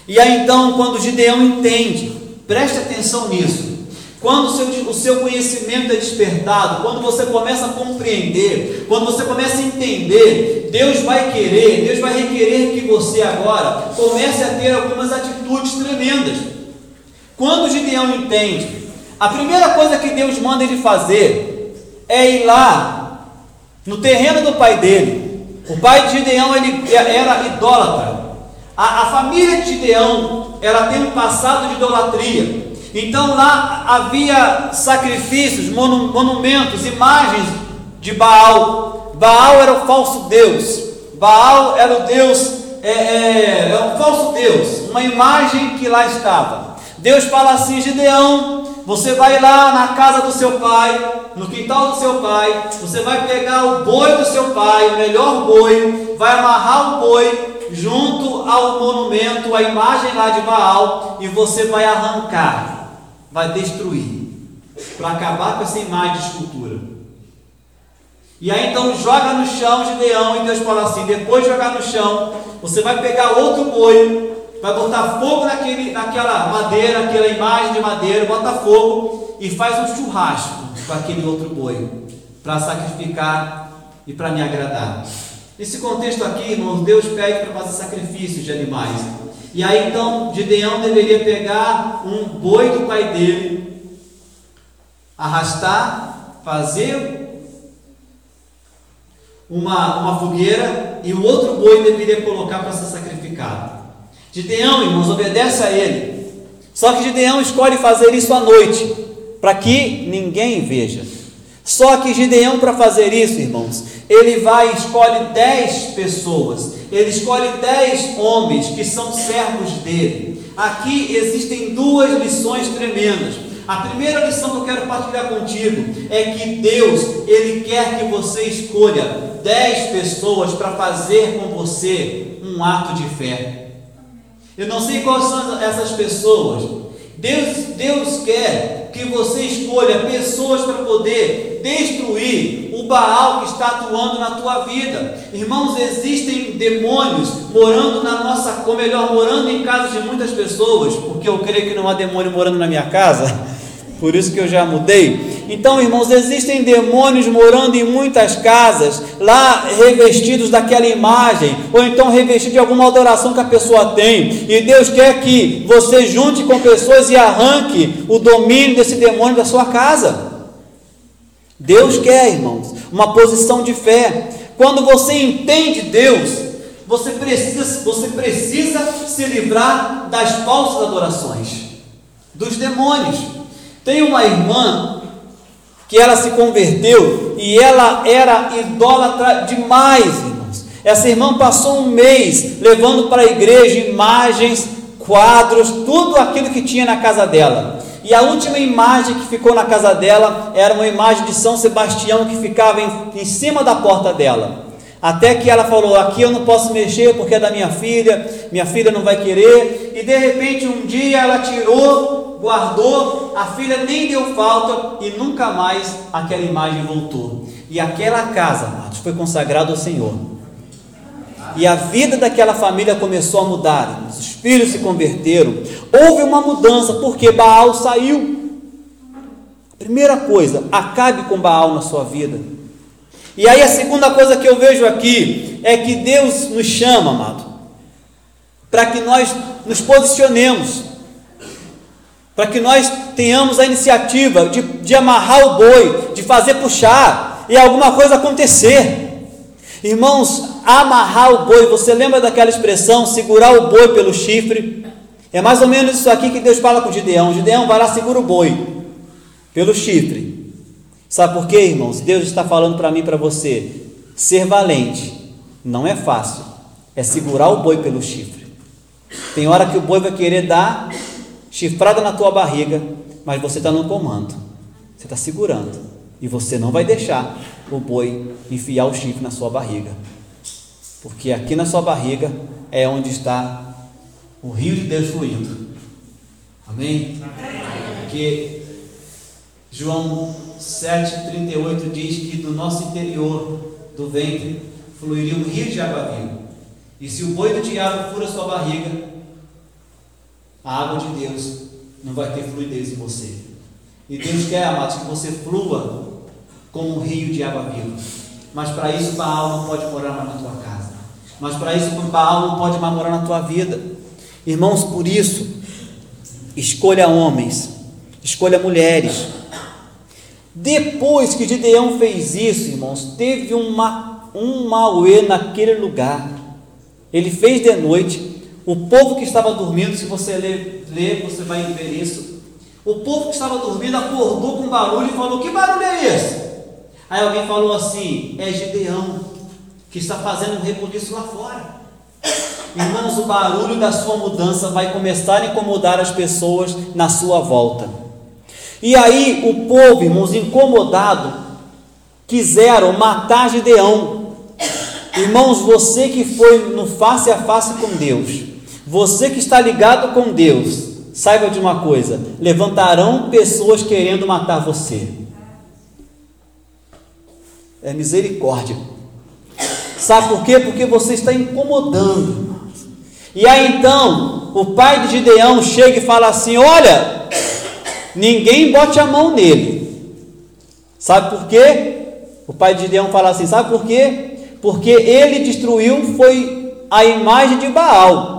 Speaker 1: E aí então, quando Gideão entende, preste atenção nisso. Quando o seu, o seu conhecimento é despertado, quando você começa a compreender, quando você começa a entender, Deus vai querer, Deus vai requerer que você agora comece a ter algumas atitudes tremendas. Quando Gideão entende a primeira coisa que Deus manda ele fazer é ir lá no terreno do pai dele. O pai de Gideão ele era idólatra. A, a família de Gideão ela tem um passado de idolatria. Então lá havia sacrifícios, monumentos, imagens de Baal. Baal era o falso Deus. Baal era o Deus, é, é, é um falso Deus, uma imagem que lá estava. Deus fala assim: Gideão, você vai lá na casa do seu pai, no quintal do seu pai, você vai pegar o boi do seu pai, o melhor boi, vai amarrar o boi junto ao monumento, a imagem lá de Baal, e você vai arrancar, vai destruir, para acabar com essa imagem de escultura. E aí então joga no chão Gideão, e Deus fala assim: depois de jogar no chão, você vai pegar outro boi, vai botar fogo naquele, naquela madeira, aquela imagem de madeira, bota fogo e faz um churrasco com aquele outro boi para sacrificar e para me agradar. Nesse contexto aqui, irmãos, Deus pede para fazer sacrifícios de animais. E aí então Gideão deveria pegar um boi do pai dele, arrastar, fazer uma, uma fogueira e o outro boi deveria colocar para ser sacrificado. Gideão, irmãos, obedece a ele. Só que Gideão escolhe fazer isso à noite, para que ninguém veja. Só que Gideão, para fazer isso, irmãos, ele vai e escolhe dez pessoas, ele escolhe dez homens que são servos dele. Aqui existem duas lições tremendas. A primeira lição que eu quero partilhar contigo é que Deus, Ele quer que você escolha dez pessoas para fazer com você um ato de fé. Eu não sei quais são essas pessoas. Deus, Deus quer que você escolha pessoas para poder destruir o Baal que está atuando na tua vida. Irmãos, existem demônios morando na nossa, ou melhor, morando em casa de muitas pessoas, porque eu creio que não há demônio morando na minha casa, por isso que eu já mudei. Então, irmãos, existem demônios morando em muitas casas, lá revestidos daquela imagem, ou então revestidos de alguma adoração que a pessoa tem. E Deus quer que você junte com pessoas e arranque o domínio desse demônio da sua casa. Deus quer, irmãos, uma posição de fé. Quando você entende Deus, você precisa, você precisa se livrar das falsas adorações, dos demônios. Tem uma irmã que ela se converteu e ela era idólatra demais, irmãos. Essa irmã passou um mês levando para a igreja imagens, quadros, tudo aquilo que tinha na casa dela. E a última imagem que ficou na casa dela era uma imagem de São Sebastião que ficava em, em cima da porta dela. Até que ela falou: Aqui eu não posso mexer porque é da minha filha, minha filha não vai querer. E de repente, um dia ela tirou, guardou, a filha nem deu falta e nunca mais aquela imagem voltou. E aquela casa, amados, foi consagrada ao Senhor. E a vida daquela família começou a mudar. Os filhos se converteram. Houve uma mudança porque Baal saiu. Primeira coisa, acabe com Baal na sua vida. E aí a segunda coisa que eu vejo aqui é que Deus nos chama, amado, para que nós nos posicionemos. Para que nós tenhamos a iniciativa de, de amarrar o boi, de fazer puxar e alguma coisa acontecer. Irmãos, amarrar o boi, você lembra daquela expressão, segurar o boi pelo chifre? É mais ou menos isso aqui que Deus fala com Gideão. Gideão vai lá, segura o boi pelo chifre. Sabe por quê, irmãos? Deus está falando para mim e para você: ser valente não é fácil, é segurar o boi pelo chifre. Tem hora que o boi vai querer dar chifrada na tua barriga, mas você está no comando, você está segurando, e você não vai deixar o boi enfiar o chifre na sua barriga, porque aqui na sua barriga é onde está o rio de Deus fluindo. Amém? Porque João 7,38 diz que do nosso interior, do ventre, fluiria um rio de água viva. E se o boi do diabo fura sua barriga, a água de Deus não vai ter fluidez em você. E Deus quer, amados, que você flua como um rio de água viva. Mas para isso Baal não pode morar na tua casa. Mas para isso Baal não pode mais morar na tua vida. Irmãos, por isso, escolha homens, escolha mulheres. Depois que Gideão fez isso, irmãos, teve uma, um mauê naquele lugar. Ele fez de noite, o povo que estava dormindo, se você ler, ler, você vai ver isso. O povo que estava dormindo acordou com barulho e falou: Que barulho é esse? Aí alguém falou assim: É Gideão, que está fazendo um rebuliço lá fora. Irmãos, o barulho da sua mudança vai começar a incomodar as pessoas na sua volta. E aí o povo, irmãos, incomodado, quiseram matar Gideão. Irmãos, você que foi no face a face com Deus, você que está ligado com Deus, saiba de uma coisa: levantarão pessoas querendo matar você. É misericórdia. Sabe por quê? Porque você está incomodando. E aí então, o pai de Gideão chega e fala assim: Olha, ninguém bote a mão nele. Sabe por quê? O pai de Gideão fala assim: Sabe por quê? Porque ele destruiu foi a imagem de Baal.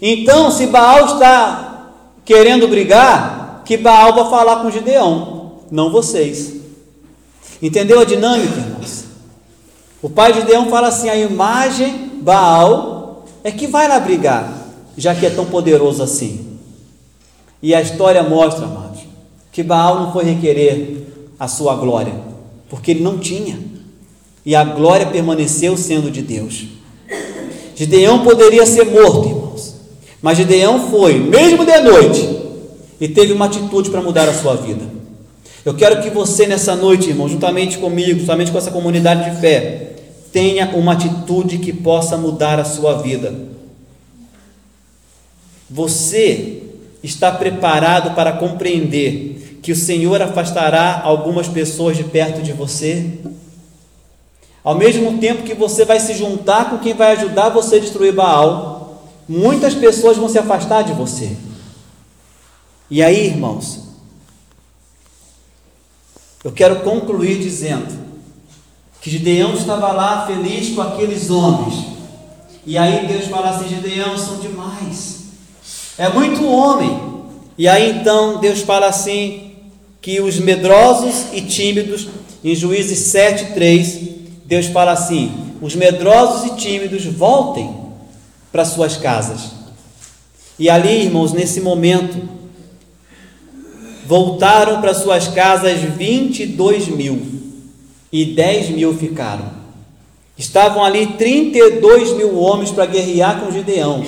Speaker 1: Então, se Baal está querendo brigar, que Baal vai falar com Gideão, não vocês. Entendeu a dinâmica, irmãos? O pai de Gideão fala assim: a imagem Baal é que vai lá brigar, já que é tão poderoso assim. E a história mostra, amados, que Baal não foi requerer a sua glória, porque ele não tinha, e a glória permaneceu sendo de Deus. Gideão poderia ser morto, mas Gideão foi, mesmo de noite, e teve uma atitude para mudar a sua vida. Eu quero que você nessa noite, irmão, juntamente comigo, juntamente com essa comunidade de fé, tenha uma atitude que possa mudar a sua vida. Você está preparado para compreender que o Senhor afastará algumas pessoas de perto de você? Ao mesmo tempo que você vai se juntar com quem vai ajudar você a destruir Baal, muitas pessoas vão se afastar de você. E aí, irmãos, eu quero concluir dizendo que Gideão estava lá feliz com aqueles homens. E aí Deus fala assim: Gideão são demais, é muito homem. E aí então Deus fala assim: que os medrosos e tímidos, em Juízes 7,3, Deus fala assim: os medrosos e tímidos voltem para suas casas. E ali, irmãos, nesse momento, voltaram para suas casas 22 mil e 10 mil ficaram. Estavam ali 32 mil homens para guerrear com Gideão.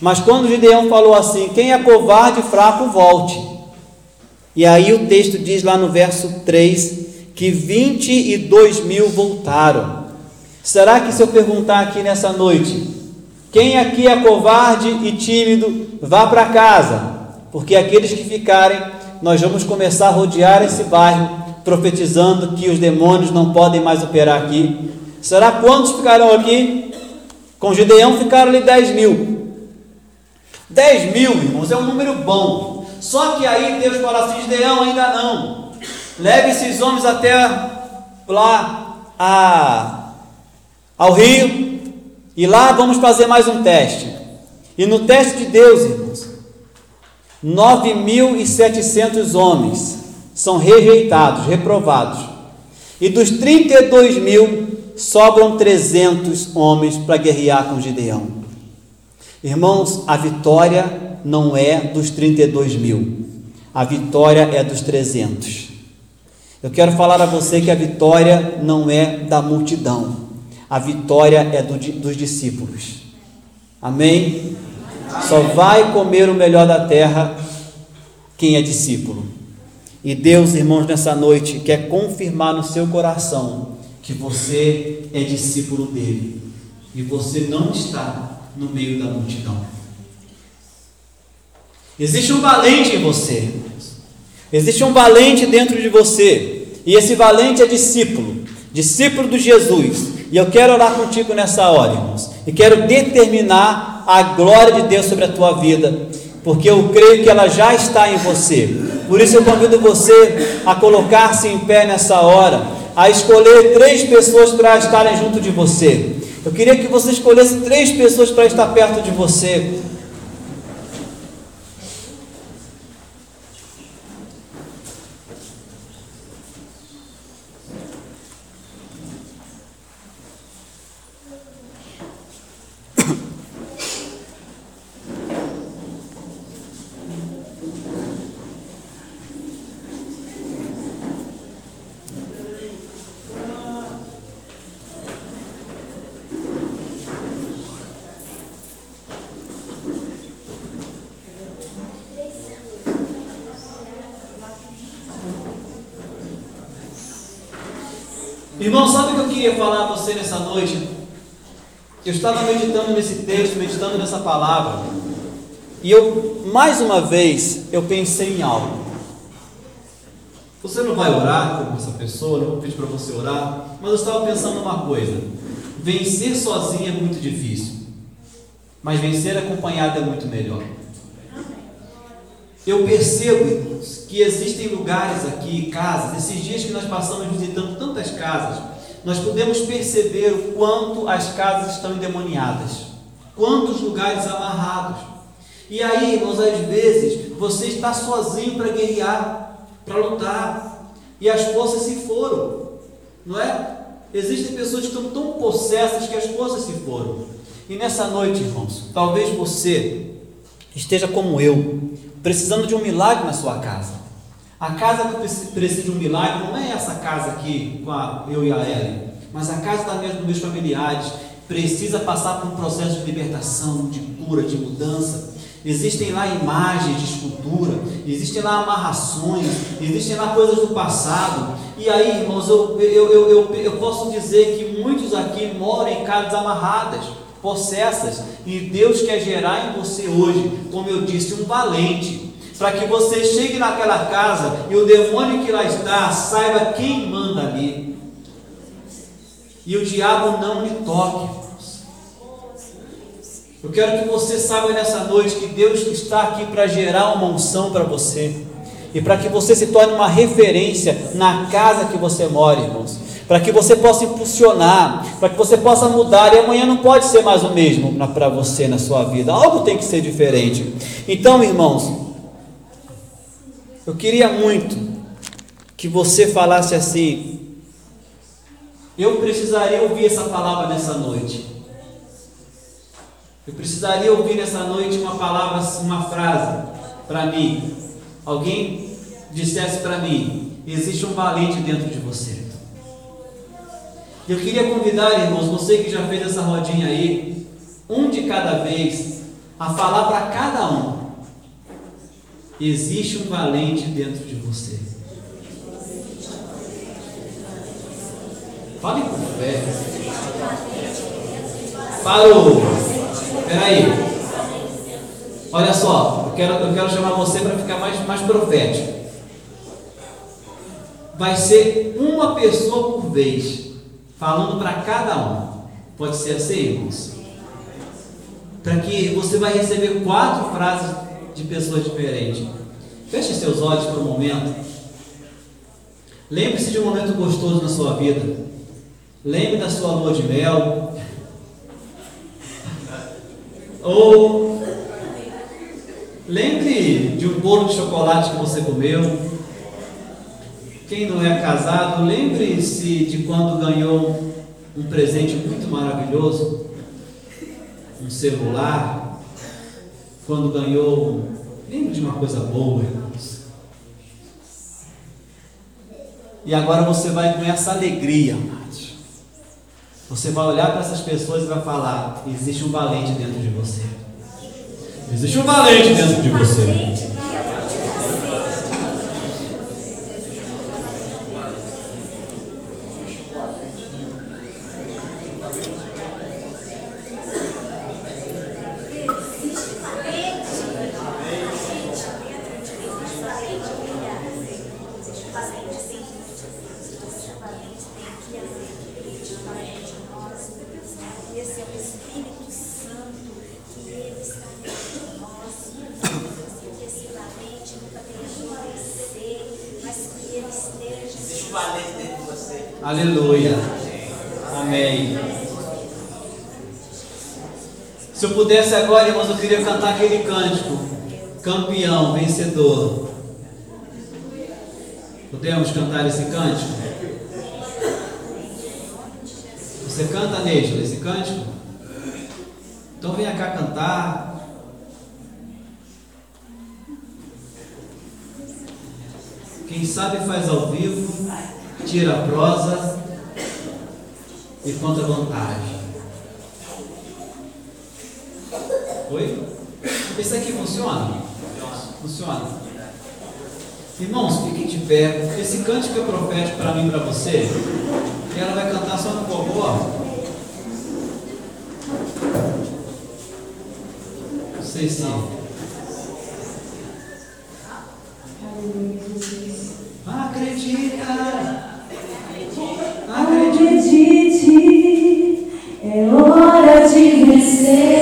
Speaker 1: Mas quando Gideão falou assim: Quem é covarde e fraco, volte. E aí o texto diz lá no verso 3 que 22 mil voltaram. Será que se eu perguntar aqui nessa noite, quem aqui é covarde e tímido, vá para casa, porque aqueles que ficarem, nós vamos começar a rodear esse bairro, profetizando que os demônios não podem mais operar aqui. Será quantos ficarão aqui? Com Gideão ficaram ali 10 mil. 10 mil, irmãos, é um número bom. Só que aí Deus fala assim: Gideão, ainda não. Leve esses homens até lá a, ao rio, e lá vamos fazer mais um teste. E no teste de Deus, irmãos, 9.700 homens são rejeitados, reprovados. E dos 32 mil, sobram 300 homens para guerrear com Gideão. Irmãos, a vitória não é dos 32 mil, a vitória é dos 300. Eu quero falar a você que a vitória não é da multidão, a vitória é do, dos discípulos. Amém? Amém? Só vai comer o melhor da terra quem é discípulo. E Deus, irmãos, nessa noite quer confirmar no seu coração que você é discípulo dele e você não está no meio da multidão. Existe um valente em você, existe um valente dentro de você, e esse valente é discípulo, discípulo de Jesus. E eu quero orar contigo nessa hora, irmãos, e quero determinar a glória de Deus sobre a tua vida porque eu creio que ela já está em você. Por isso eu convido você a colocar-se em pé nessa hora, a escolher três pessoas para estarem junto de você. Eu queria que você escolhesse três pessoas para estar perto de você. Irmão, sabe o que eu queria falar a você nessa noite? Eu estava meditando nesse texto, meditando nessa palavra, e eu, mais uma vez, eu pensei em algo. Você não vai orar com essa pessoa, não vou pedir para você orar, mas eu estava pensando uma coisa: vencer sozinho é muito difícil, mas vencer acompanhado é muito melhor. Eu percebo, irmãos, que existem lugares aqui, casas, esses dias que nós passamos visitando tantas casas, nós podemos perceber o quanto as casas estão endemoniadas, quantos lugares amarrados. E aí, irmãos, às vezes você está sozinho para guerrear, para lutar, e as forças se foram, não é? Existem pessoas que estão tão possessas que as forças se foram. E nessa noite, irmãos, talvez você esteja como eu, precisando de um milagre na sua casa. A casa que precisa de um milagre não é essa casa aqui com a, eu e a Ellen, mas a casa da minha, dos meus familiares precisa passar por um processo de libertação, de cura, de mudança. Existem lá imagens de escultura, existem lá amarrações, existem lá coisas do passado. E aí, irmãos, eu, eu, eu, eu, eu posso dizer que muitos aqui moram em casas amarradas possessas, e Deus quer gerar em você hoje, como eu disse, um valente, para que você chegue naquela casa e o demônio que lá está saiba quem manda ali, e o diabo não lhe toque. Eu quero que você saiba nessa noite que Deus está aqui para gerar uma unção para você e para que você se torne uma referência na casa que você mora, irmãos para que você possa impulsionar, para que você possa mudar, e amanhã não pode ser mais o mesmo para você na sua vida, algo tem que ser diferente. Então, irmãos, eu queria muito que você falasse assim: eu precisaria ouvir essa palavra nessa noite. Eu precisaria ouvir nessa noite uma palavra, uma frase para mim. Alguém dissesse para mim: existe um valente dentro de você. Eu queria convidar, irmãos, você que já fez essa rodinha aí, um de cada vez, a falar para cada um: existe um valente dentro de você. Fale com fé. Parou. Peraí. Olha só, eu quero, eu quero chamar você para ficar mais, mais profético. Vai ser uma pessoa por vez falando para cada um. Pode ser assim, irmãos? Para que você vai receber quatro frases de pessoas diferentes. Feche seus olhos por um momento. Lembre-se de um momento gostoso na sua vida. Lembre da sua lua de mel. [LAUGHS] Ou lembre de um bolo de chocolate que você comeu. Quem não é casado, lembre-se de quando ganhou um presente muito maravilhoso, um celular, quando ganhou, lembre de uma coisa boa, irmãos. E agora você vai com essa alegria, amados. Você vai olhar para essas pessoas e vai falar: existe um valente dentro de você. Existe um valente dentro de você. Queria cantar aquele cântico. Campeão, vencedor. Podemos cantar esse cântico? Você canta, Néstor, esse cântico? Então venha cá cantar. Quem sabe faz ao vivo tira a prosa e conta vantagem. Oi? Esse aqui funciona? Funciona. Irmãos, fiquem de pé. Esse cântico é profético para mim e para você. E ela vai cantar só no forró. Não sei se. Acredita.
Speaker 2: Acredite, é hora de vencer.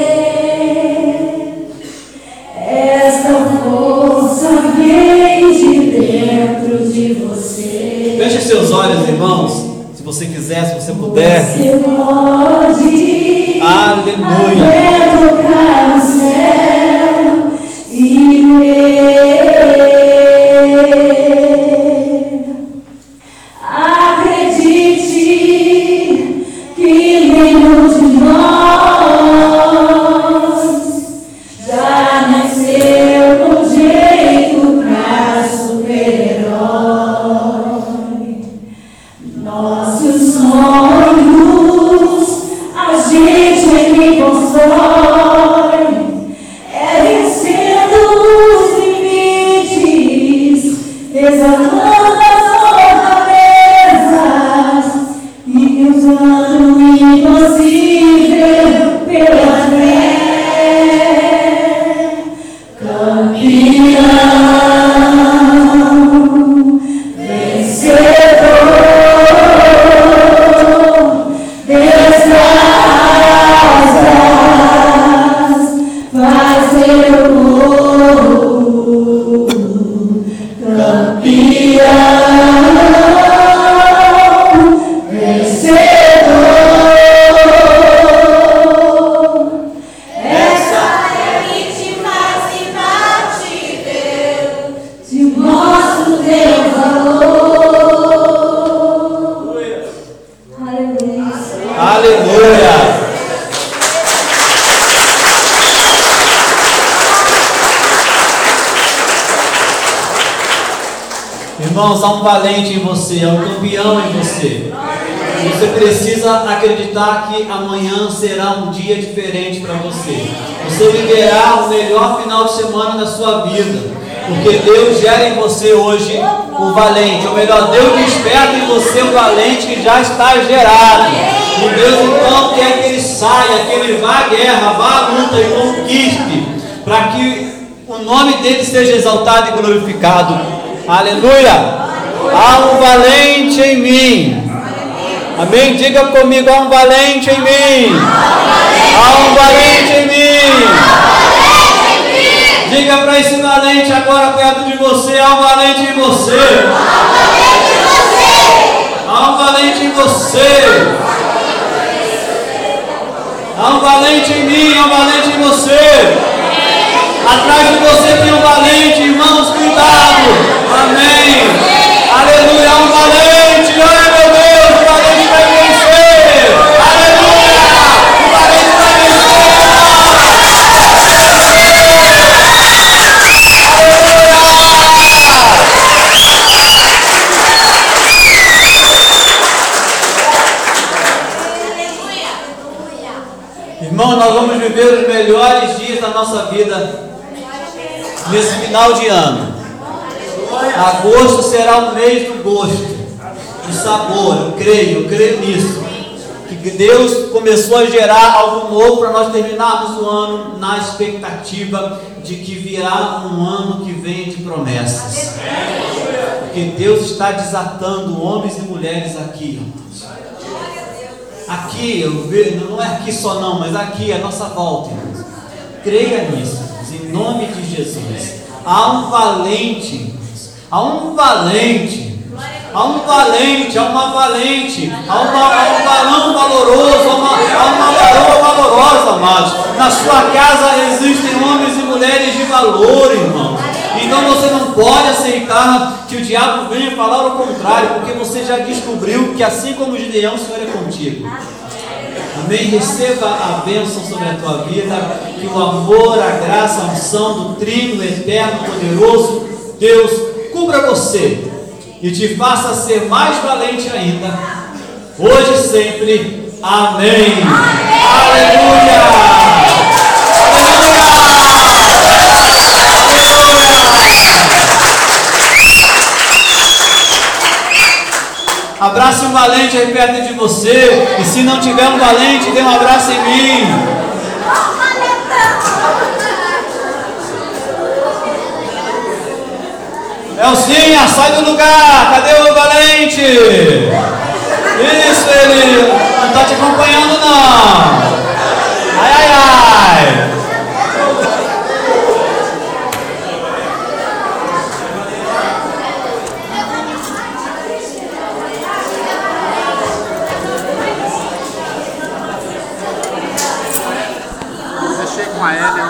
Speaker 1: Aleluia. Irmãos, há um valente em você, há um campeão em você. Você precisa acreditar que amanhã será um dia diferente para você. Você viverá o melhor final de semana da sua vida. Porque Deus gera em você hoje o valente. Ou melhor, Deus desperta em você o valente que já está gerado. Deus então quer que ele saia, que ele vá à guerra, vá à luta e conquiste. Para que o nome dele seja exaltado e glorificado. Aleluia! Há um valente em mim. Amém? Diga comigo, há um valente em mim. Há um valente em mim. Diga para esse valente agora perto de você, há um valente em você. Há um valente em você. Há um valente em mim, há um valente em você. Atrás de você tem um valente, irmãos, cuidado. Amém. Aleluia, é um valente. Final de ano. Agosto será o mês do gosto, do sabor. Eu creio, eu creio nisso. Que Deus começou a gerar algo novo para nós terminarmos o ano na expectativa de que virá um ano que vem de promessas. Porque Deus está desatando homens e mulheres aqui. Aqui, eu vejo, não é aqui só não, mas aqui é a nossa volta. Creia nisso, em nome de Jesus. Há um valente, há um valente, há um valente, há uma valente, há, uma, há um balão valoroso, há uma, há uma valorosa, amados. Na sua casa existem homens e mulheres de valor, irmãos. Então você não pode aceitar que o diabo venha falar o contrário, porque você já descobriu que assim como Gideão, o Senhor é contigo. Amém? Receba a bênção sobre a tua vida, que o amor, a graça, a unção do Trino Eterno, Poderoso, Deus, cubra você e te faça ser mais valente ainda, hoje e sempre. Amém. Amém. Aleluia. Abrace um valente aí perto de você. E se não tiver um valente, dê um abraço em mim. É Elzinha, sai do lugar. Cadê o valente? Isso, ele não está te acompanhando, não. Ai, ai, ai.